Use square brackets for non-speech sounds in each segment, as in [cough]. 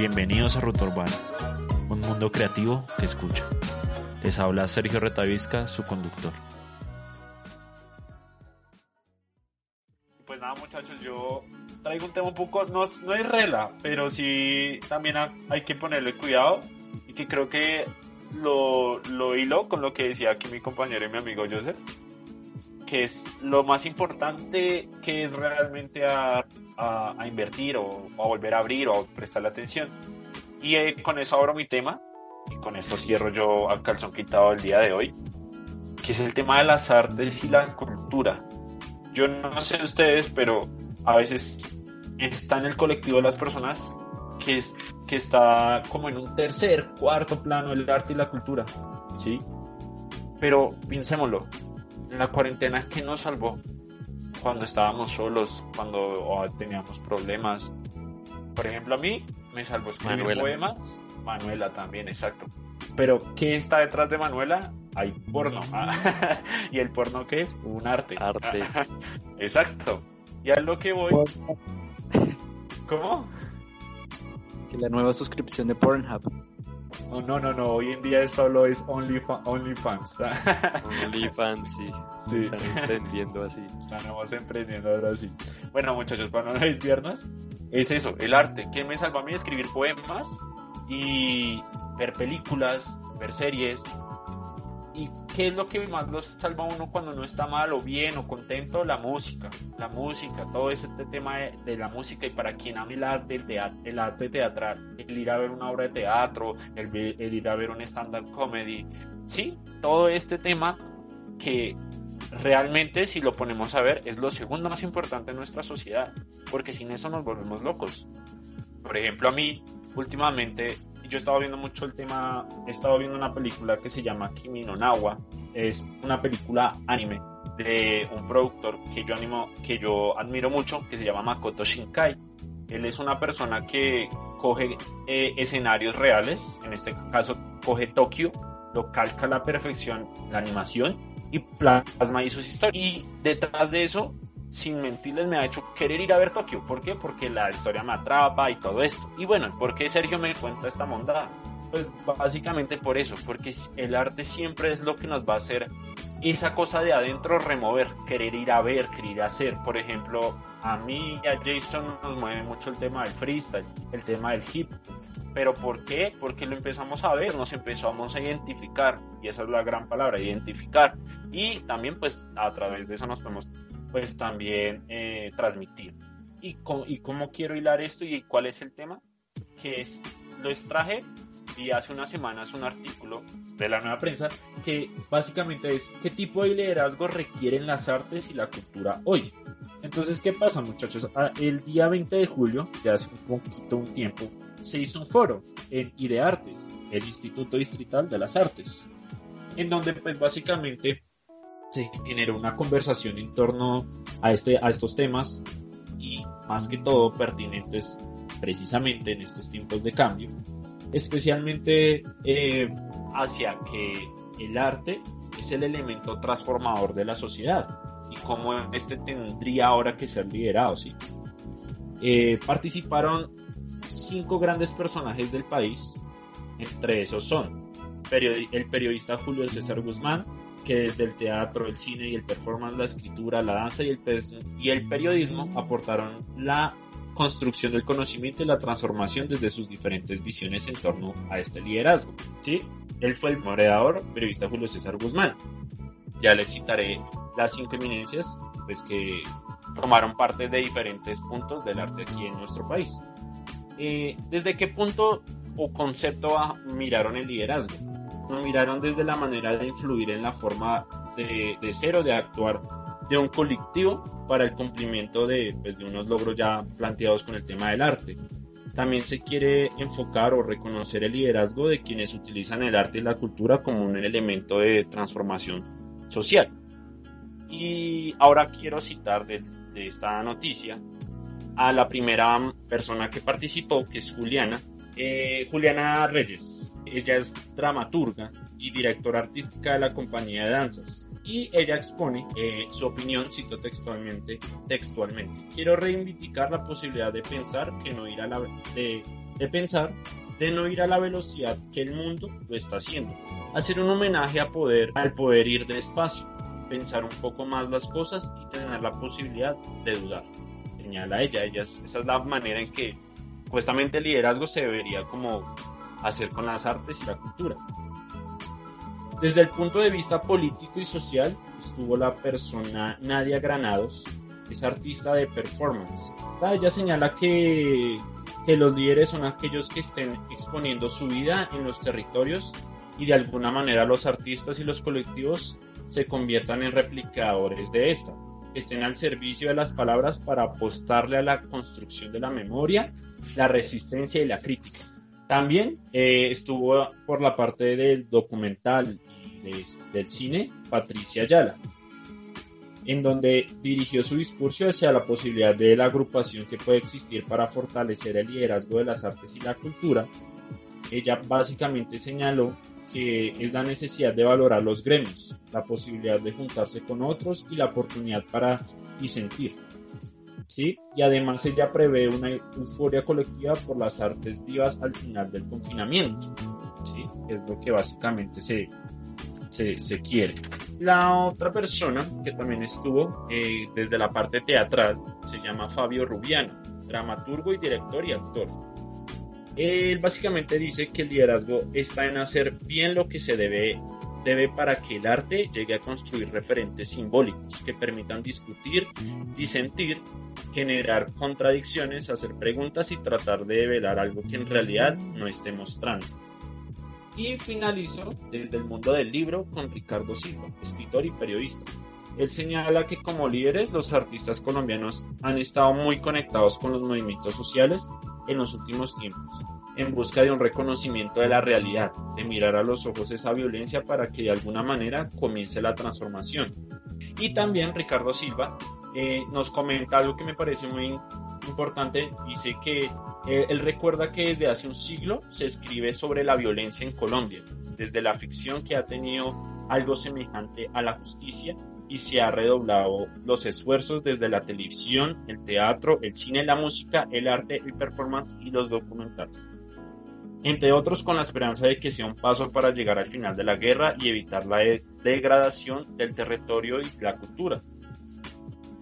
Bienvenidos a Ruta Urbana, un mundo creativo que escucha. Les habla Sergio Retavisca, su conductor. Pues nada muchachos, yo traigo un tema un poco, no, no es rela, pero sí también ha- hay que ponerle cuidado y que creo que lo, lo hilo con lo que decía aquí mi compañero y mi amigo Joseph, que es lo más importante que es realmente a, a- a invertir o, a volver a abrir o a prestarle atención. Y eh, con eso abro mi tema y con eso cierro yo al calzón quitado el día de hoy, que es el tema de las artes y la cultura. Yo no sé ustedes, pero a veces está en el colectivo de las personas que, es, que está como en un tercer, cuarto plano el arte y la cultura, ¿sí? Pero pensémoslo, en la cuarentena, ¿qué nos salvó? Cuando estábamos solos, cuando oh, teníamos problemas. Por ejemplo, a mí me salvó escribir Manuela. poemas. Manuela también, exacto. Pero, ¿qué está detrás de Manuela? Hay porno. [laughs] ¿Y el porno qué es? Un arte. Arte. [laughs] Exacto. Y a lo que voy. [laughs] ¿Cómo? Que la nueva suscripción de Pornhub. Oh, no, no, no. Hoy en día solo es OnlyFans. [laughs] OnlyFans. OnlyFans, sí. Sí. Están emprendiendo así. Estamos emprendiendo ahora sí. Bueno, muchachos, para no desviarnos, es eso, el arte. ¿Qué me salva a mí? Escribir poemas y ver películas, ver series. ¿Y qué es lo que más los salva a uno cuando no está mal o bien o contento? La música. La música, todo este tema de, de la música y para quien ame el arte, el, teat- el arte teatral, el ir a ver una obra de teatro, el, el ir a ver un stand-up comedy. Sí, todo este tema que realmente si lo ponemos a ver es lo segundo más importante en nuestra sociedad, porque sin eso nos volvemos locos. Por ejemplo, a mí últimamente yo he estado viendo mucho el tema, he estado viendo una película que se llama Kimi no Nawa, es una película anime de un productor que yo animo, que yo admiro mucho, que se llama Makoto Shinkai. Él es una persona que coge eh, escenarios reales, en este caso coge Tokio, lo calca a la perfección la animación y plasma ahí sus historias. Y detrás de eso, sin mentirles, me ha hecho querer ir a ver Tokio. ¿Por qué? Porque la historia me atrapa y todo esto. Y bueno, ¿por qué Sergio me cuenta esta mondada? Pues básicamente por eso, porque el arte siempre es lo que nos va a hacer esa cosa de adentro remover, querer ir a ver, querer ir a hacer. Por ejemplo, a mí y a Jason nos mueve mucho el tema del freestyle, el tema del hip. ¿Pero por qué? Porque lo empezamos a ver, nos empezamos a identificar, y esa es la gran palabra, identificar. Y también pues a través de eso nos podemos pues también eh, transmitir. ¿Y ¿Y cómo quiero hilar esto y cuál es el tema? Que es, lo extraje y hace unas semanas un artículo de la nueva prensa que básicamente es qué tipo de liderazgo requieren las artes y la cultura hoy. Entonces, ¿qué pasa muchachos? Ah, El día 20 de julio, ya hace un poquito un tiempo, se hizo un foro en IDEARTES, el Instituto Distrital de las Artes, en donde pues básicamente se generó una conversación en torno a, este, a estos temas y más que todo pertinentes precisamente en estos tiempos de cambio, especialmente eh, hacia que el arte es el elemento transformador de la sociedad y cómo este tendría ahora que ser liderado. ¿sí? Eh, participaron cinco grandes personajes del país, entre esos son el periodista Julio César Guzmán, que desde el teatro, el cine y el performance, la escritura, la danza y el, y el periodismo aportaron la construcción del conocimiento y la transformación desde sus diferentes visiones en torno a este liderazgo. ¿sí? Él fue el moderador, periodista Julio César Guzmán. Ya les citaré las cinco eminencias pues, que tomaron parte de diferentes puntos del arte aquí en nuestro país. Eh, ¿Desde qué punto o concepto miraron el liderazgo? Lo miraron desde la manera de influir en la forma de, de ser o de actuar de un colectivo para el cumplimiento de, pues, de unos logros ya planteados con el tema del arte. También se quiere enfocar o reconocer el liderazgo de quienes utilizan el arte y la cultura como un elemento de transformación social. Y ahora quiero citar de, de esta noticia a la primera persona que participó, que es Juliana, eh, Juliana Reyes. Ella es dramaturga y directora artística de la compañía de danzas. Y ella expone eh, su opinión, cito textualmente, textualmente. Quiero reivindicar la posibilidad de pensar que no ir a la de, de pensar de no ir a la velocidad que el mundo lo está haciendo. Hacer un homenaje a poder, al poder ir despacio, pensar un poco más las cosas y tener la posibilidad de dudar. Señala ella, ella esa es la manera en que supuestamente el liderazgo se debería como hacer con las artes y la cultura. Desde el punto de vista político y social estuvo la persona Nadia Granados, es artista de performance. Ella señala que, que los líderes son aquellos que estén exponiendo su vida en los territorios y de alguna manera los artistas y los colectivos se conviertan en replicadores de esta, que estén al servicio de las palabras para apostarle a la construcción de la memoria, la resistencia y la crítica. También eh, estuvo por la parte del documental de- del cine Patricia Ayala, en donde dirigió su discurso hacia la posibilidad de la agrupación que puede existir para fortalecer el liderazgo de las artes y la cultura. Ella básicamente señaló que es la necesidad de valorar los gremios, la posibilidad de juntarse con otros y la oportunidad para disentir. ¿Sí? Y además ella prevé una euforia colectiva por las artes vivas al final del confinamiento, ¿sí? es lo que básicamente se, se, quiere. La otra persona que también estuvo eh, desde la parte teatral se llama Fabio Rubiano, dramaturgo y director y actor. Él básicamente dice que el liderazgo está en hacer bien lo que se debe, debe para que el arte llegue a construir referentes simbólicos que permitan discutir, disentir, generar contradicciones, hacer preguntas y tratar de develar algo que en realidad no esté mostrando. Y finalizo desde el mundo del libro con Ricardo Silva, escritor y periodista. Él señala que como líderes los artistas colombianos han estado muy conectados con los movimientos sociales en los últimos tiempos, en busca de un reconocimiento de la realidad, de mirar a los ojos esa violencia para que de alguna manera comience la transformación. Y también Ricardo Silva eh, nos comenta algo que me parece muy importante, dice que eh, él recuerda que desde hace un siglo se escribe sobre la violencia en Colombia, desde la ficción que ha tenido algo semejante a la justicia y se ha redoblado los esfuerzos desde la televisión, el teatro, el cine, la música, el arte, el performance y los documentales. Entre otros con la esperanza de que sea un paso para llegar al final de la guerra y evitar la de- degradación del territorio y la cultura.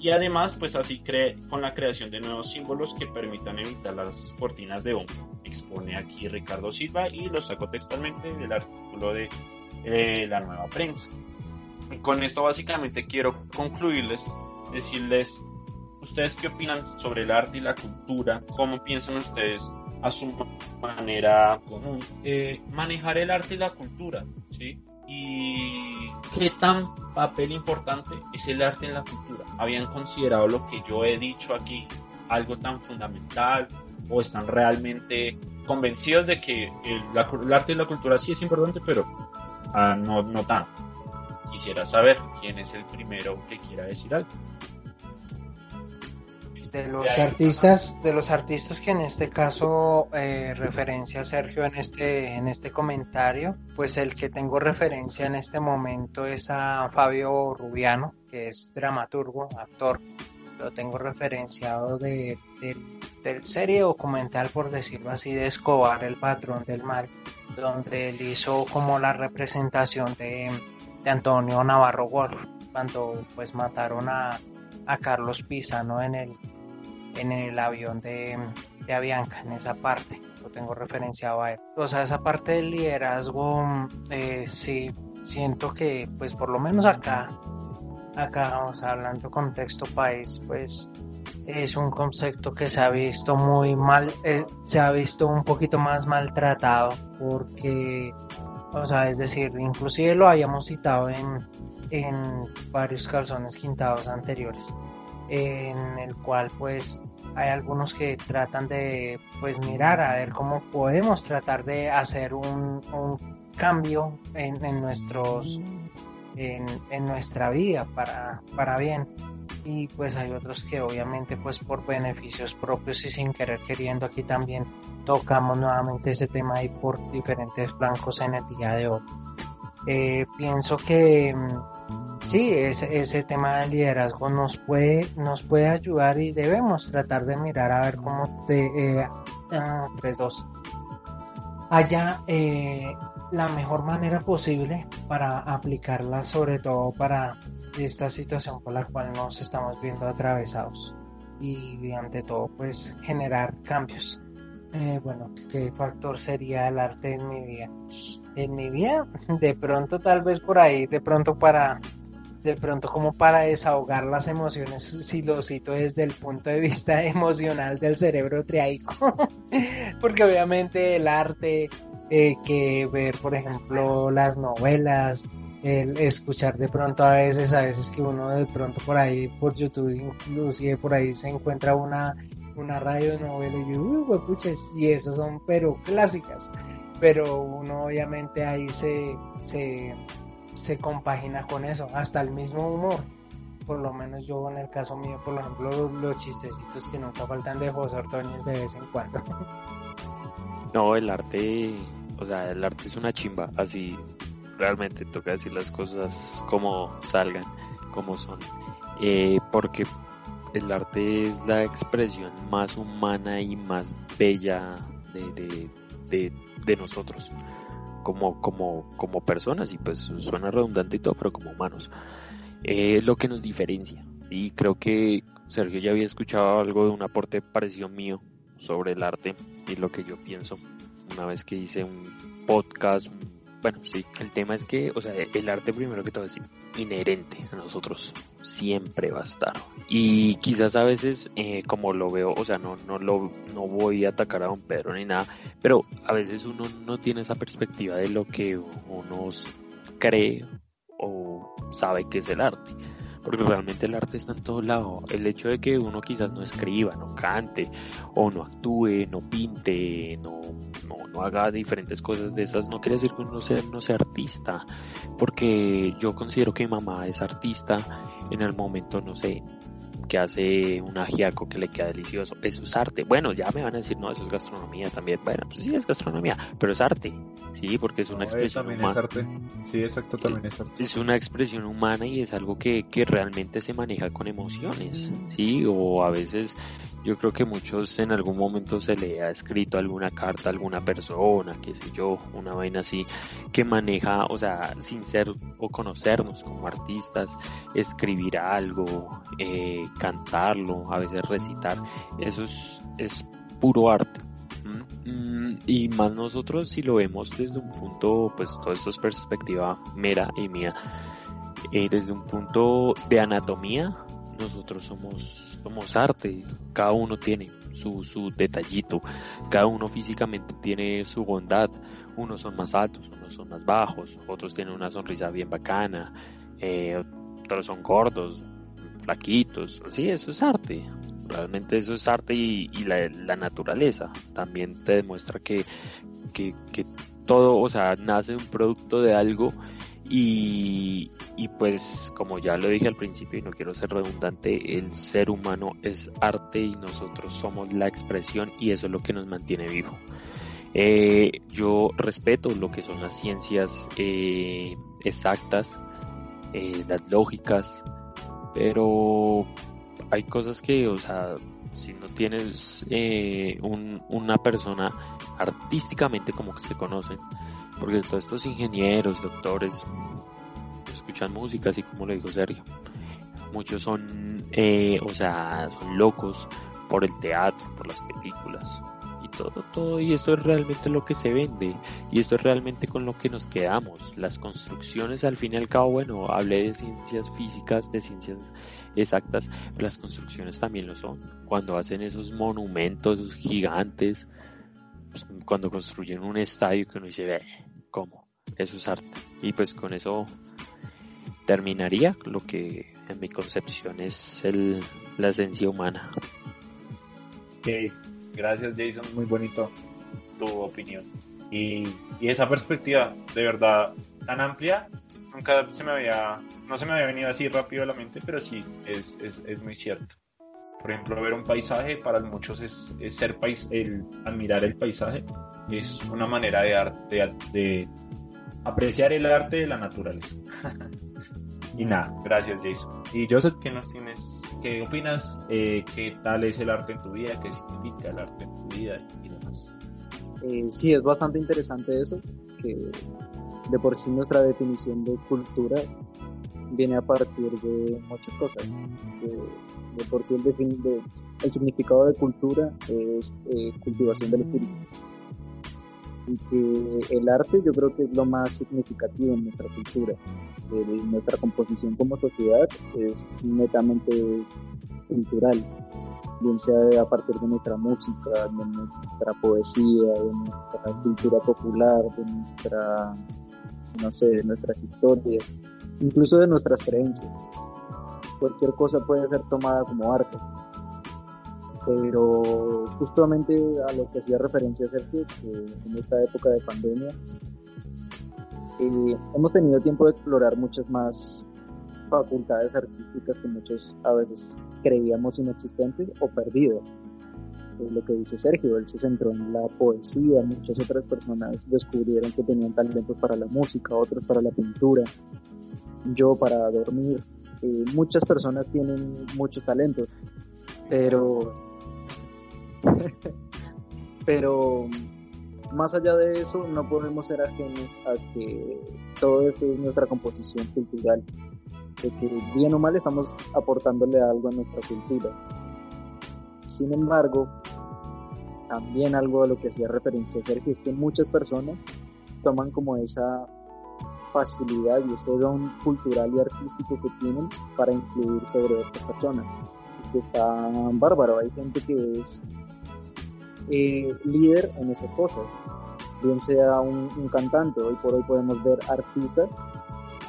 Y además, pues así cree con la creación de nuevos símbolos que permitan evitar las cortinas de humo. Expone aquí Ricardo Silva y lo saco textualmente del artículo de eh, la nueva prensa. Y con esto básicamente quiero concluirles, decirles, ¿ustedes qué opinan sobre el arte y la cultura? ¿Cómo piensan ustedes a su manera común eh, manejar el arte y la cultura? ¿sí? ¿Y qué tan papel importante es el arte en la cultura? ¿Habían considerado lo que yo he dicho aquí algo tan fundamental o están realmente convencidos de que el, arte y la cultura sí es importante, pero ah, no, no tanto? Quisiera saber quién es el primero que quiera decir algo. De los artistas de los artistas que en este caso eh, referencia Sergio en este en este comentario pues el que tengo referencia en este momento es a Fabio Rubiano que es dramaturgo actor lo tengo referenciado de, de- del serie documental por decirlo así de Escobar el patrón del mal donde él hizo como la representación de, de Antonio Navarro Wolf cuando pues mataron a, a Carlos Pisa ¿no? en el en el avión de, de Avianca, en esa parte. Lo tengo referenciado a él. O sea, esa parte del liderazgo, eh, sí, siento que, pues por lo menos acá, acá, o sea, hablando contexto país, pues es un concepto que se ha visto muy mal, eh, se ha visto un poquito más maltratado, porque O sea, es decir, inclusive lo habíamos citado en, en varios calzones quintados anteriores, en el cual pues hay algunos que tratan de pues mirar a ver cómo podemos tratar de hacer un, un cambio en, en nuestros en, en, nuestra vida para, para bien. Y pues hay otros que obviamente pues por beneficios propios y sin querer queriendo aquí también tocamos nuevamente ese tema y por diferentes blancos en el día de hoy. Eh, pienso que sí, ese, ese tema de liderazgo nos puede, nos puede ayudar y debemos tratar de mirar a ver cómo te, eh, 3, 2, haya eh, la mejor manera posible para aplicarla, sobre todo para esta situación por la cual nos estamos viendo atravesados y ante todo pues generar cambios. Eh, bueno, ¿qué factor sería el arte en mi vida? En mi vida, de pronto tal vez por ahí, de pronto para de pronto como para desahogar las emociones, si lo cito desde el punto de vista [laughs] emocional del cerebro triaico, [laughs] porque obviamente el arte, eh, que ver por ejemplo las novelas, el escuchar de pronto a veces, a veces que uno de pronto por ahí, por YouTube inclusive por ahí se encuentra una, una radio novela y yo, uy, puches, y esos son pero clásicas, pero uno obviamente ahí se, se se compagina con eso, hasta el mismo humor. Por lo menos yo en el caso mío, por ejemplo, los, los chistecitos que nunca faltan de José Ordóñez de vez en cuando. [laughs] No, el arte, o sea, el arte es una chimba, así realmente toca decir las cosas como salgan, como son. Eh, porque el arte es la expresión más humana y más bella de, de, de nosotros como, como, como personas, y pues suena redundante y todo, pero como humanos. es lo que nos diferencia. Y creo que Sergio ya había escuchado algo de un aporte parecido mío sobre el arte y lo que yo pienso una vez que hice un podcast. Bueno, sí, el tema es que, o sea, el arte primero que todo es inherente a nosotros, siempre va a estar. Y quizás a veces, eh, como lo veo, o sea, no, no, lo, no voy a atacar a don Pedro ni nada, pero a veces uno no tiene esa perspectiva de lo que uno cree o sabe que es el arte porque realmente el arte está en todo lado. El hecho de que uno quizás no escriba, no cante, o no actúe, no pinte, no, no, haga diferentes cosas de esas, no quiere decir que uno sea, no sea artista, porque yo considero que mi mamá es artista en el momento, no sé, que hace un ajiaco que le queda delicioso. Eso es arte. Bueno, ya me van a decir, no, eso es gastronomía también. Bueno, pues sí, es gastronomía, pero es arte. Sí, porque es una No, expresión también humana. es arte. Sí, exacto, también es arte. Es una expresión humana y es algo que, que realmente se maneja con emociones, ¿sí? O a veces yo creo que muchos en algún momento se le ha escrito alguna carta a alguna persona, qué sé yo, una vaina así, que maneja, o sea, sin ser o conocernos como artistas, escribir algo, eh, cantarlo, a veces recitar, eso es, es puro arte. ¿m? Mm, Y más nosotros si lo vemos desde un punto, pues todo esto es perspectiva mera y mía, eh, desde un punto de anatomía, nosotros somos, somos arte, cada uno tiene su, su detallito, cada uno físicamente tiene su bondad, unos son más altos, unos son más bajos, otros tienen una sonrisa bien bacana, eh, otros son gordos, flaquitos, sí, eso es arte, realmente eso es arte y, y la, la naturaleza también te demuestra que, que, que todo, o sea, nace un producto de algo y, y pues como ya lo dije al principio y no quiero ser redundante, el ser humano es arte y nosotros somos la expresión y eso es lo que nos mantiene vivo. Eh, yo respeto lo que son las ciencias eh, exactas, eh, las lógicas, pero hay cosas que, o sea, si no tienes un- una persona artísticamente como que se conocen, porque todos estos ingenieros, doctores, escuchan música, así como lo dijo Sergio. Muchos son, eh, o sea, son locos por el teatro, por las películas y todo, todo. Y esto es realmente lo que se vende y esto es realmente con lo que nos quedamos. Las construcciones, al fin y al cabo, bueno, hablé de ciencias físicas, de ciencias exactas, pero las construcciones también lo son. Cuando hacen esos monumentos gigantes, pues, cuando construyen un estadio que uno dice, "Ve, ¿cómo? Eso es arte. Y pues con eso terminaría lo que en mi concepción es el, la esencia humana. Ok, gracias Jason, muy bonito tu opinión. Y, y esa perspectiva, de verdad, tan amplia, nunca se me había, no se me había venido así rápido a la mente, pero sí, es, es, es muy cierto. Por ejemplo, ver un paisaje para muchos es, es ser pais el admirar el paisaje, es una manera de, arte, de, de apreciar el arte de la naturaleza. y nada, gracias Jason. Y Joseph, ¿qué nos tienes? ¿Qué opinas? Eh, ¿Qué tal es el arte en tu vida? ¿Qué significa el arte en tu vida? Y demás. Eh, sí, es bastante interesante eso, que de por sí nuestra definición de cultura viene a partir de muchas cosas. De, de por sí el, de- el significado de cultura es eh, cultivación del espíritu. Y que el arte yo creo que es lo más significativo en nuestra cultura. Eh, nuestra composición como sociedad es netamente cultural, bien sea a partir de nuestra música, de nuestra poesía, de nuestra cultura popular, de nuestra, no sé, de nuestras historias, incluso de nuestras creencias. Cualquier cosa puede ser tomada como arte. Pero justamente a lo que hacía referencia Sergio, que en esta época de pandemia, eh, hemos tenido tiempo de explorar muchas más facultades artísticas que muchos a veces creíamos inexistentes o perdidas. Es lo que dice Sergio, él se centró en la poesía, muchas otras personas descubrieron que tenían talentos para la música, otros para la pintura, yo para dormir. Eh, muchas personas tienen muchos talentos, pero [laughs] pero más allá de eso no podemos ser ajenos a que todo esto es nuestra composición cultural de que bien o mal estamos aportándole algo a nuestra cultura. Sin embargo, también algo a lo que hacía referencia Sergio es que muchas personas toman como esa facilidad y ese don cultural y artístico que tienen para influir sobre otras personas. Que está bárbaro, hay gente que es eh, líder en esas cosas, bien sea un, un cantante, hoy por hoy podemos ver artistas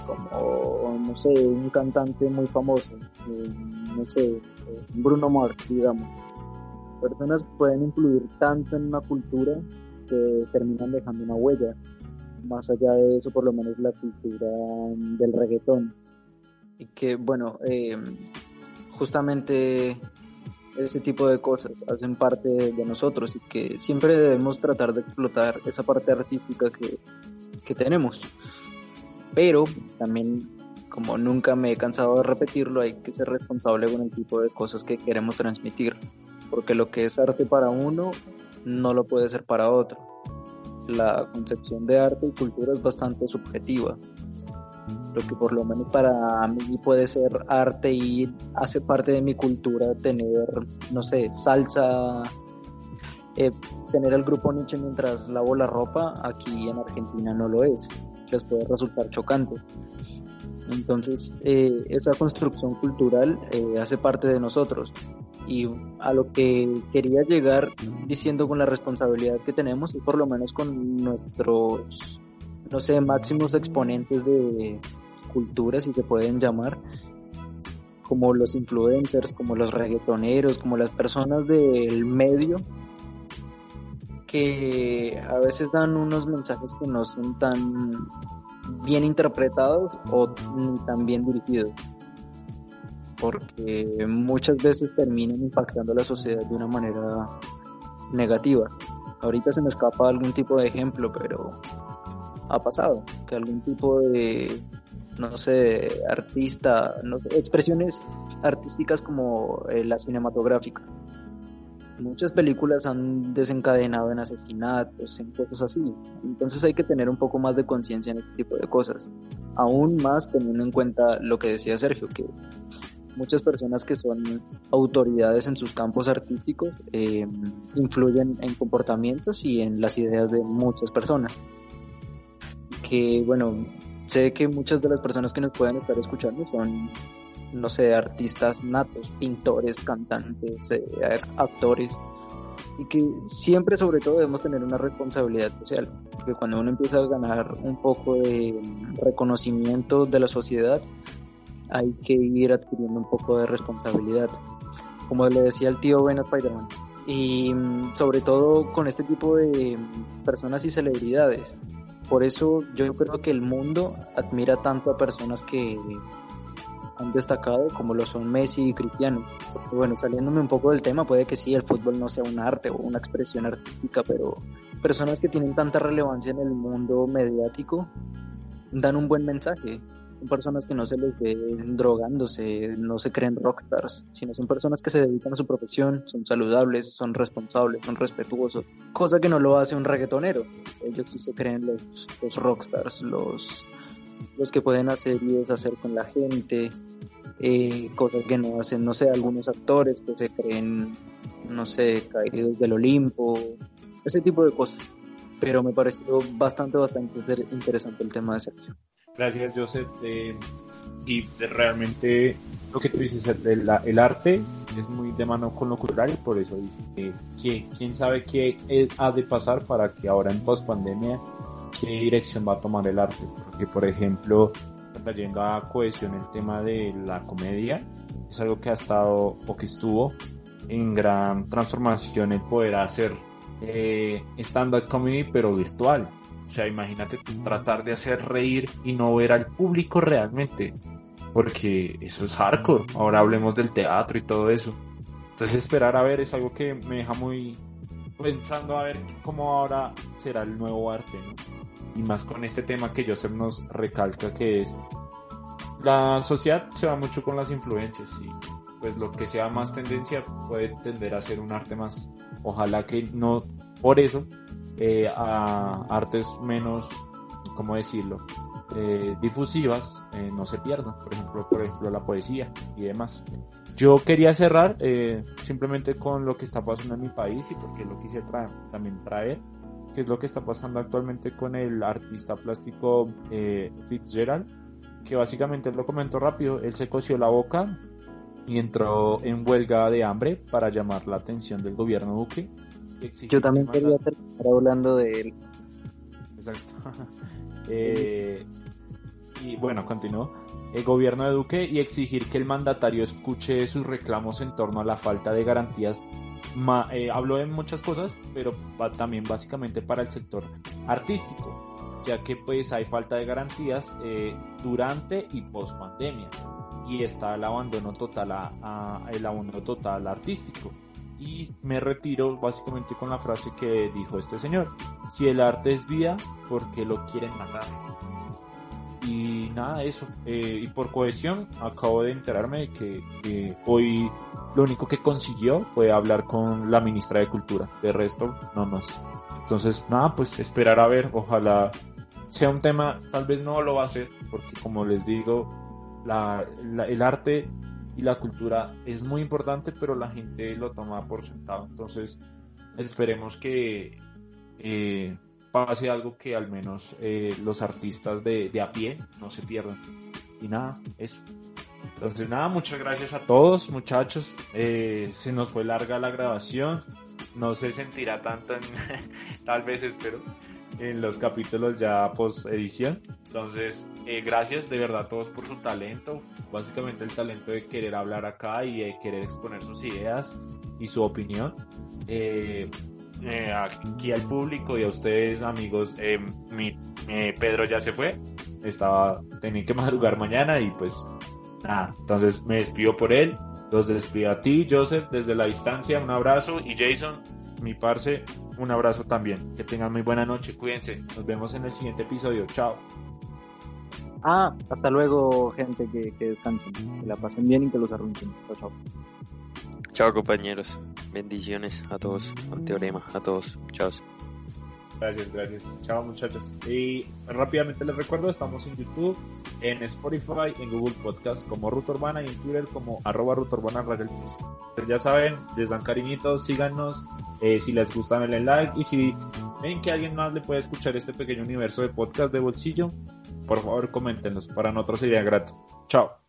como, no sé, un cantante muy famoso, eh, no sé, eh, Bruno Mars, digamos. Personas que pueden influir tanto en una cultura que terminan dejando una huella. Más allá de eso, por lo menos la cultura del reggaetón. Y que, bueno, eh, justamente ese tipo de cosas hacen parte de nosotros y que siempre debemos tratar de explotar esa parte artística que, que tenemos. Pero también como nunca me he cansado de repetirlo hay que ser responsable con el tipo de cosas que queremos transmitir porque lo que es arte para uno no lo puede ser para otro. La concepción de arte y cultura es bastante subjetiva lo que por lo menos para mí puede ser arte y hace parte de mi cultura tener no sé salsa eh, tener el grupo Nietzsche mientras lavo la ropa aquí en Argentina no lo es les puede resultar chocante. Entonces, eh, esa construcción cultural eh, hace parte de nosotros. Y a lo que quería llegar diciendo con la responsabilidad que tenemos, y por lo menos con nuestros, no sé, máximos exponentes de cultura, si se pueden llamar, como los influencers, como los reggaetoneros, como las personas del medio, que a veces dan unos mensajes que no son tan bien interpretados o tan bien dirigidos porque muchas veces terminan impactando la sociedad de una manera negativa. Ahorita se me escapa algún tipo de ejemplo pero ha pasado que algún tipo de no sé artista no expresiones artísticas como eh, la cinematográfica muchas películas han desencadenado en asesinatos, en cosas así. Entonces hay que tener un poco más de conciencia en este tipo de cosas. Aún más teniendo en cuenta lo que decía Sergio, que muchas personas que son autoridades en sus campos artísticos eh, influyen en comportamientos y en las ideas de muchas personas. Que bueno, sé que muchas de las personas que nos pueden estar escuchando son no sé, artistas natos, pintores, cantantes, eh, actores, y que siempre sobre todo debemos tener una responsabilidad social, porque cuando uno empieza a ganar un poco de reconocimiento de la sociedad, hay que ir adquiriendo un poco de responsabilidad. Como le decía el tío Ben Spider-Man, y mm, sobre todo con este tipo de personas y celebridades. Por eso yo creo que el mundo admira tanto a personas que han destacado como lo son Messi y Cristiano. Porque bueno, saliéndome un poco del tema, puede que sí, el fútbol no sea un arte o una expresión artística, pero personas que tienen tanta relevancia en el mundo mediático dan un buen mensaje personas que no se les ve drogándose, no se creen rockstars, sino son personas que se dedican a su profesión, son saludables, son responsables, son respetuosos, cosa que no lo hace un reggaetonero. Ellos sí se creen los, los rockstars, los, los que pueden hacer y deshacer con la gente, eh, cosas que no hacen, no sé, algunos actores que se creen, no sé, caídos del Olimpo, ese tipo de cosas. Pero me pareció bastante, bastante interesante el tema de Sergio. Gracias, Joseph. Eh, y realmente lo que tú dices, el, arte es muy de mano con lo cultural y por eso dice que, quién sabe qué ha de pasar para que ahora en post pandemia qué dirección va a tomar el arte. Porque, por ejemplo, trayendo a cohesión el tema de la comedia, es algo que ha estado o que estuvo en gran transformación el poder hacer eh, stand-up comedy pero virtual o sea, imagínate tratar de hacer reír y no ver al público realmente. Porque eso es hardcore. Ahora hablemos del teatro y todo eso. Entonces esperar a ver es algo que me deja muy pensando a ver cómo ahora será el nuevo arte, ¿no? Y más con este tema que Joseph nos recalca que es la sociedad se va mucho con las influencias y pues lo que sea más tendencia puede tender a ser un arte más. Ojalá que no por eso eh, a artes menos, ¿cómo decirlo? Eh, difusivas eh, no se pierdan, por ejemplo, por ejemplo la poesía y demás. Yo quería cerrar simplemente con lo que está pasando en mi país y porque lo quise traer, también traer, que es lo que está pasando actualmente con el artista plástico Fitzgerald, que básicamente lo comento rápido, él se coció la boca y entró en huelga de hambre para llamar la atención del gobierno Duque yo también quería terminar hablando de él. Exacto. [laughs] [laughs] Eh, y bueno, continúo. El gobierno de Duque y exigir que el mandatario escuche sus reclamos en torno a la falta de garantías. Eh, habló de muchas cosas, pero va también básicamente para el sector artístico, ya que pues hay falta de garantías eh, durante y post pandemia y está el abandono total a, el abandono total artístico y me retiro básicamente con la frase que dijo este señor. Si el arte es vida, ¿por qué lo quieren matar? Y nada, eso. Eh, y por cohesión, acabo de enterarme de que hoy lo único que consiguió fue hablar con la ministra de Cultura. De resto, no más. Entonces, nada, pues esperar a ver. Ojalá sea un tema, tal vez no lo va a ser, porque como les digo, la, el arte y la cultura es muy importante, pero la gente lo toma por sentado. Entonces, esperemos que eh, pase algo que al menos eh, los artistas de, de, a pie no se pierdan. Y nada, eso. Entonces, nada, muchas gracias a todos, muchachos. Eh, se nos fue larga la grabación. No se sentirá tanto en, [laughs] tal vez espero, en los capítulos ya post edición. Entonces, eh, gracias de verdad a todos por su talento, básicamente el talento de querer hablar acá y de querer exponer sus ideas y su opinión. Eh, eh, aquí al público y a ustedes amigos, mi, Pedro ya se fue, estaba, tenía que madrugar mañana y pues nada, entonces me despido por él, los despido a ti Joseph desde la distancia, un abrazo. Y Jason, mi parce, un abrazo también. Que tengan muy buena noche, cuídense. Nos vemos en el siguiente episodio. Chao. Ah, hasta luego, gente, que, que descansen, que la pasen bien y que los arrunchen. Chao, chao. Chao, compañeros. Bendiciones a todos. Un teorema a todos. Chao. Gracias, gracias. Chao muchachos. Y rápidamente les recuerdo, estamos en YouTube, en Spotify, en Google Podcast como Ruta Urbana y en Twitter como arroba Ruta Urbana Ya saben, les dan cariñitos, síganos. Eh, si les gusta, denle like. Y si ven que alguien más le puede escuchar este pequeño universo de podcast de bolsillo, por favor coméntenos. Para nosotros sería grato. Chao.